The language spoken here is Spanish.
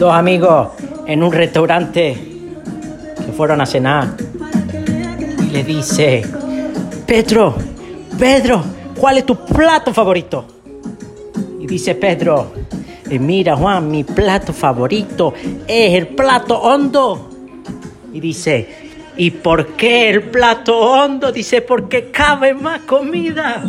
dos amigos en un restaurante que fueron a cenar y le dice, Pedro, Pedro, ¿cuál es tu plato favorito? Y dice Pedro, eh, mira Juan, mi plato favorito es el plato hondo. Y dice, ¿y por qué el plato hondo? Dice, porque cabe más comida.